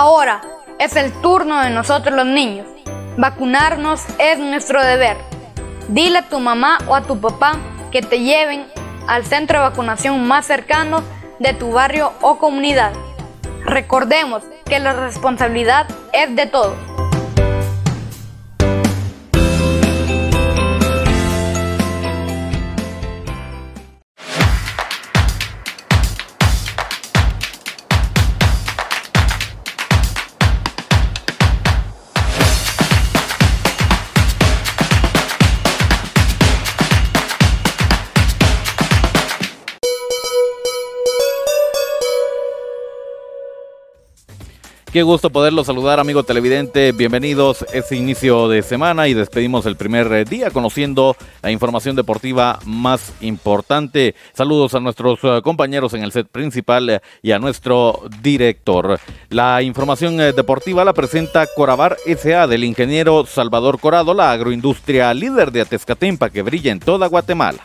Ahora es el turno de nosotros los niños. Vacunarnos es nuestro deber. Dile a tu mamá o a tu papá que te lleven al centro de vacunación más cercano de tu barrio o comunidad. Recordemos que la responsabilidad es de todos. Qué gusto poderlo saludar, amigo televidente. Bienvenidos este inicio de semana y despedimos el primer eh, día conociendo la información deportiva más importante. Saludos a nuestros eh, compañeros en el set principal eh, y a nuestro director. La información deportiva la presenta Corabar SA del ingeniero Salvador Corado, la agroindustria líder de Atezcatempa que brilla en toda Guatemala.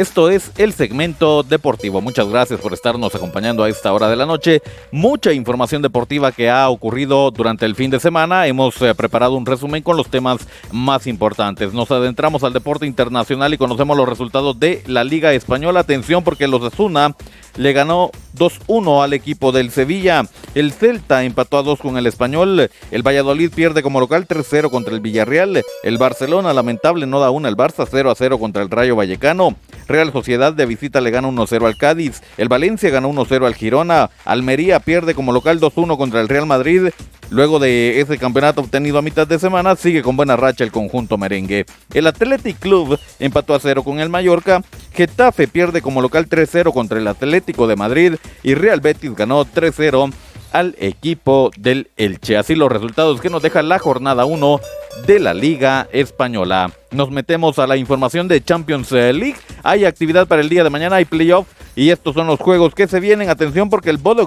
Esto es el segmento deportivo. Muchas gracias por estarnos acompañando a esta hora de la noche. Mucha información deportiva que ha ocurrido durante el fin de semana. Hemos eh, preparado un resumen con los temas más importantes. Nos adentramos al deporte internacional y conocemos los resultados de la Liga Española. Atención porque los Asuna le ganó 2-1 al equipo del Sevilla. El Celta empató a 2 con el Español. El Valladolid pierde como local 3-0 contra el Villarreal. El Barcelona, lamentable, no da una. El Barça 0-0 contra el Rayo Vallecano. Real Sociedad de visita le gana 1-0 al Cádiz. El Valencia ganó 1-0 al Girona. Almería pierde como local 2-1 contra el Real Madrid. Luego de ese campeonato obtenido a mitad de semana, sigue con buena racha el conjunto merengue. El Athletic Club empató a 0 con el Mallorca. Getafe pierde como local 3-0 contra el Atlético de Madrid. Y Real Betis ganó 3-0 al equipo del Elche. Así los resultados que nos deja la jornada 1 de la Liga Española. Nos metemos a la información de Champions League. Hay actividad para el día de mañana, hay playoff y estos son los juegos que se vienen. Atención porque el Bodo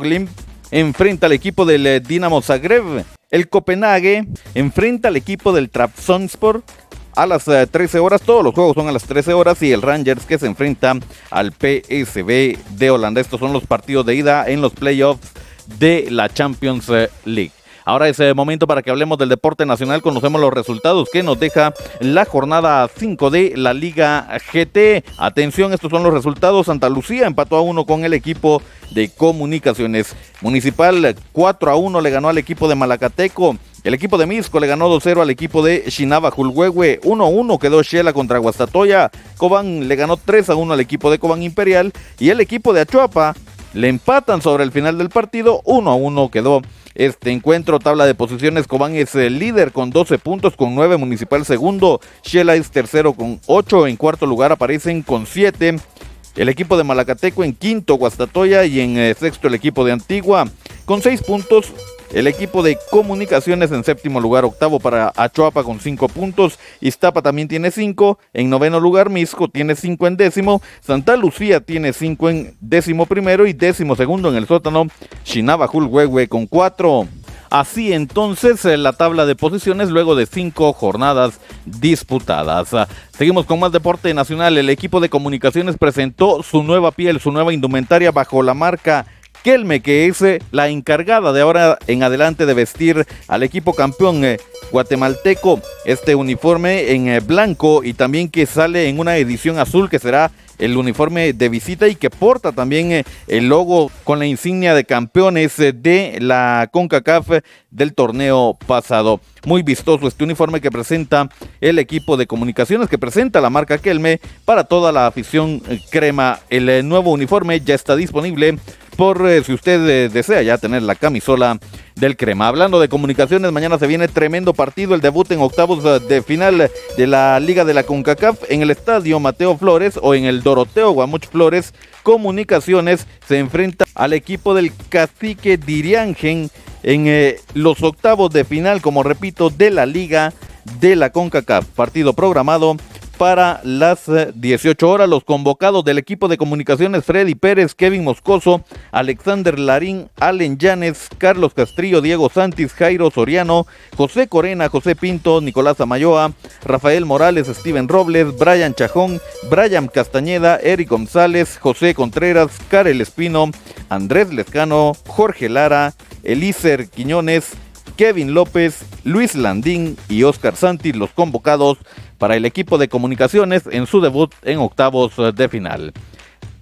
enfrenta al equipo del eh, Dinamo Zagreb. El Copenhague enfrenta al equipo del Trabzonspor a las 13 eh, horas. Todos los juegos son a las 13 horas y el Rangers que se enfrenta al PSV de Holanda. Estos son los partidos de ida en los playoffs de la Champions League. Ahora es el momento para que hablemos del deporte nacional. Conocemos los resultados que nos deja la jornada 5 de la Liga GT. Atención, estos son los resultados. Santa Lucía empató a 1 con el equipo de comunicaciones. Municipal 4 a 1 le ganó al equipo de Malacateco. El equipo de Misco le ganó 2-0 al equipo de Shinaba Julhuehue. 1-1 quedó Shela contra Guastatoya. Cobán le ganó 3-1 al equipo de Cobán Imperial. Y el equipo de Achuapa le empatan sobre el final del partido. 1-1 quedó este encuentro. Tabla de posiciones, Cobán es el líder con 12 puntos, con 9 Municipal segundo, Shela es tercero con 8, en cuarto lugar aparecen con 7. El equipo de Malacateco en quinto, Guastatoya y en eh, sexto el equipo de Antigua con 6 puntos. El equipo de comunicaciones en séptimo lugar, octavo para Achuapa con cinco puntos. Iztapa también tiene cinco. En noveno lugar, Misco tiene cinco en décimo. Santa Lucía tiene cinco en décimo primero y décimo segundo en el sótano. Shinabajul Huehue con cuatro. Así entonces eh, la tabla de posiciones luego de cinco jornadas disputadas. Seguimos con más deporte nacional. El equipo de comunicaciones presentó su nueva piel, su nueva indumentaria bajo la marca Kelme, que es eh, la encargada de ahora en adelante de vestir al equipo campeón eh, guatemalteco este uniforme en eh, blanco y también que sale en una edición azul que será el uniforme de visita y que porta también el logo con la insignia de campeones de la CONCACAF del torneo pasado. Muy vistoso este uniforme que presenta el equipo de comunicaciones, que presenta la marca Kelme para toda la afición crema. El nuevo uniforme ya está disponible por eh, si usted eh, desea ya tener la camisola del crema. Hablando de comunicaciones, mañana se viene tremendo partido, el debut en octavos eh, de final de la Liga de la CONCACAF en el estadio Mateo Flores o en el Doroteo Guamuch Flores. Comunicaciones se enfrenta al equipo del Cacique Diriangen en los octavos de final, como repito, de la Liga de la CONCACAF. Partido programado para las 18 horas. Los convocados del equipo de comunicaciones Freddy Pérez, Kevin Moscoso, Alexander Larín, Allen Llanes, Carlos Castrillo, Diego Santis, Jairo Soriano, José Corena, José Pinto, Nicolás Amayoa, Rafael Morales, Steven Robles, Brian Chajón, Brian Castañeda, Eric González, José Contreras, Karel Espino, Andrés Lescano, Jorge Lara, Elícer Quiñones, Kevin López, Luis Landín y Oscar Santi, los convocados para el equipo de comunicaciones en su debut en octavos de final.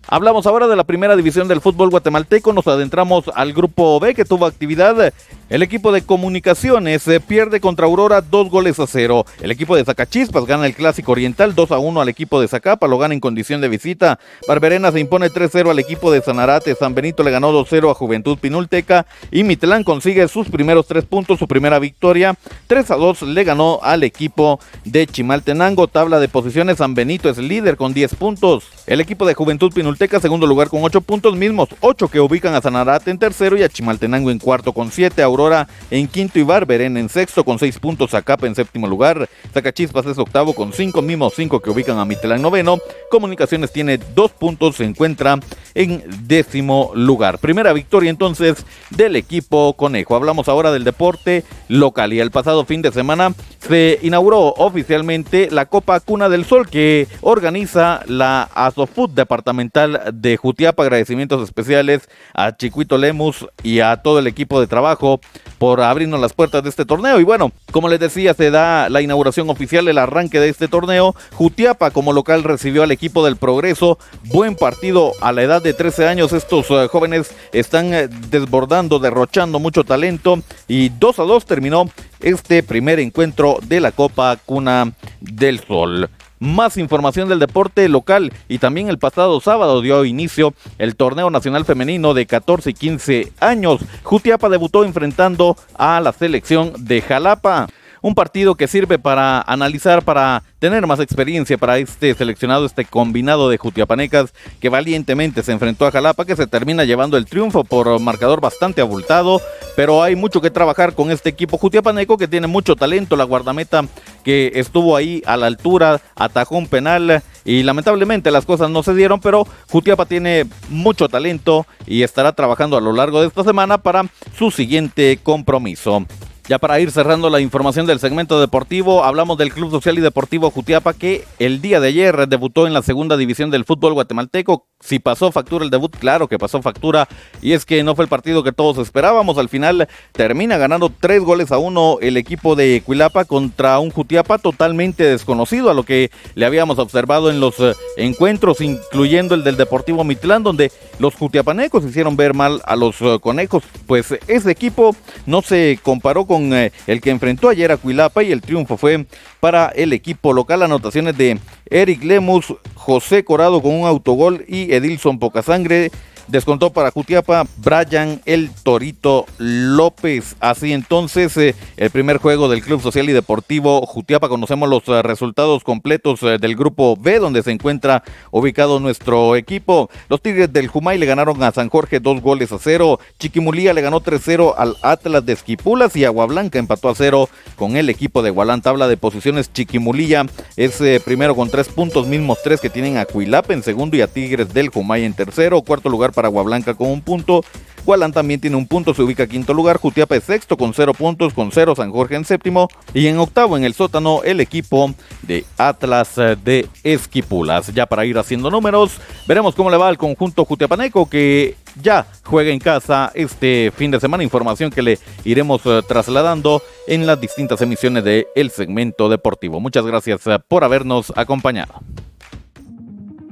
Hablamos ahora de la primera división del fútbol guatemalteco, nos adentramos al grupo B que tuvo actividad el equipo de comunicaciones eh, pierde contra Aurora dos goles a cero. El equipo de Zacachispas gana el clásico oriental 2 a 1 al equipo de Zacapa, lo gana en condición de visita. Barberena se impone 3-0 al equipo de Sanarate. San Benito le ganó 2-0 a Juventud Pinulteca. Y Mitlán consigue sus primeros tres puntos, su primera victoria. 3 a 2 le ganó al equipo de Chimaltenango. Tabla de posiciones, San Benito es líder con 10 puntos. El equipo de Juventud Pinulteca, segundo lugar con 8 puntos mismos, 8 que ubican a Sanarate en tercero y a Chimaltenango en cuarto con 7. Aurora en quinto y Barberen en sexto con seis puntos, Zacapa en séptimo lugar, Zacachispas es octavo con cinco, mismos cinco que ubican a Mitlán noveno, Comunicaciones tiene dos puntos, se encuentra en décimo lugar. Primera victoria entonces del equipo Conejo. Hablamos ahora del deporte local y el pasado fin de semana se inauguró oficialmente la Copa Cuna del Sol que organiza la Asofut departamental de Jutiapa. Agradecimientos especiales a Chiquito Lemus y a todo el equipo de trabajo por abrirnos las puertas de este torneo. Y bueno, como les decía, se da la inauguración oficial, el arranque de este torneo. Jutiapa como local recibió al equipo del Progreso. Buen partido a la edad de 13 años. Estos eh, jóvenes están eh, desbordando, derrochando mucho talento. Y 2 a 2 terminó este primer encuentro de la Copa Cuna del Sol. Más información del deporte local y también el pasado sábado dio inicio el torneo nacional femenino de 14 y 15 años. Jutiapa debutó enfrentando a la selección de Jalapa un partido que sirve para analizar, para tener más experiencia para este seleccionado, este combinado de Jutiapanecas que valientemente se enfrentó a Jalapa, que se termina llevando el triunfo por marcador bastante abultado, pero hay mucho que trabajar con este equipo Jutiapaneco que tiene mucho talento, la guardameta que estuvo ahí a la altura, atajó un penal y lamentablemente las cosas no se dieron, pero Jutiapa tiene mucho talento y estará trabajando a lo largo de esta semana para su siguiente compromiso. Ya para ir cerrando la información del segmento deportivo, hablamos del Club Social y Deportivo Jutiapa que el día de ayer debutó en la segunda división del fútbol guatemalteco. Si pasó factura el debut, claro que pasó factura. Y es que no fue el partido que todos esperábamos. Al final termina ganando tres goles a uno el equipo de Cuilapa contra un Jutiapa totalmente desconocido a lo que le habíamos observado en los eh, encuentros, incluyendo el del Deportivo Mitlán, donde los jutiapanecos hicieron ver mal a los eh, conejos. Pues ese equipo no se comparó con eh, el que enfrentó ayer a Cuilapa y el triunfo fue para el equipo local. Anotaciones de Eric Lemus, José Corado con un autogol y Edilson Pocasangre Descontó para Jutiapa Brian El Torito López. Así entonces, eh, el primer juego del Club Social y Deportivo Jutiapa. Conocemos los eh, resultados completos eh, del grupo B, donde se encuentra ubicado nuestro equipo. Los Tigres del Jumay le ganaron a San Jorge dos goles a cero. Chiquimulía le ganó 3-0 al Atlas de Esquipulas y Agua Blanca empató a cero con el equipo de Gualán. Tabla de posiciones Chiquimulía es primero con tres puntos, mismos tres que tienen a Cuilapa en segundo y a Tigres del Jumay en tercero. Cuarto lugar para Agua Blanca con un punto. Gualán también tiene un punto, se ubica quinto lugar. Jutiapa es sexto con cero puntos, con cero San Jorge en séptimo. Y en octavo en el sótano el equipo de Atlas de Esquipulas. Ya para ir haciendo números, veremos cómo le va al conjunto Jutiapaneco que ya juega en casa este fin de semana. Información que le iremos eh, trasladando en las distintas emisiones del el segmento deportivo. Muchas gracias eh, por habernos acompañado.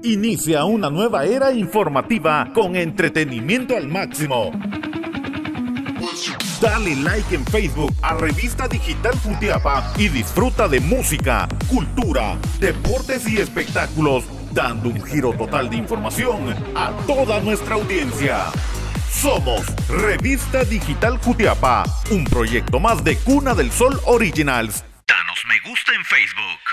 Inicia una nueva era informativa con entretenimiento al máximo. Dale like en Facebook a Revista Digital Futiapa y disfruta de música, cultura, deportes y espectáculos, dando un giro total de información a toda nuestra audiencia. Somos Revista Digital Jutiapa, un proyecto más de Cuna del Sol Originals. Danos me gusta en Facebook.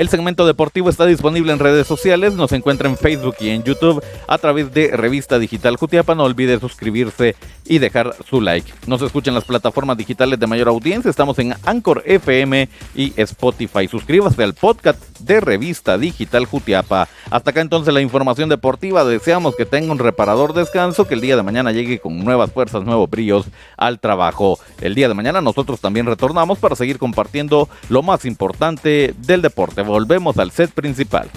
El segmento deportivo está disponible en redes sociales, nos encuentra en Facebook y en YouTube a través de Revista Digital Jutiapa. No olvide suscribirse y dejar su like. Nos escuchan las plataformas digitales de mayor audiencia. Estamos en Anchor FM y Spotify. Suscríbase al podcast de Revista Digital Jutiapa. Hasta acá entonces la información deportiva. Deseamos que tenga un reparador descanso, que el día de mañana llegue con nuevas fuerzas, nuevos brillos al trabajo. El día de mañana nosotros también retornamos para seguir compartiendo lo más importante del deporte. Volvemos al set principal.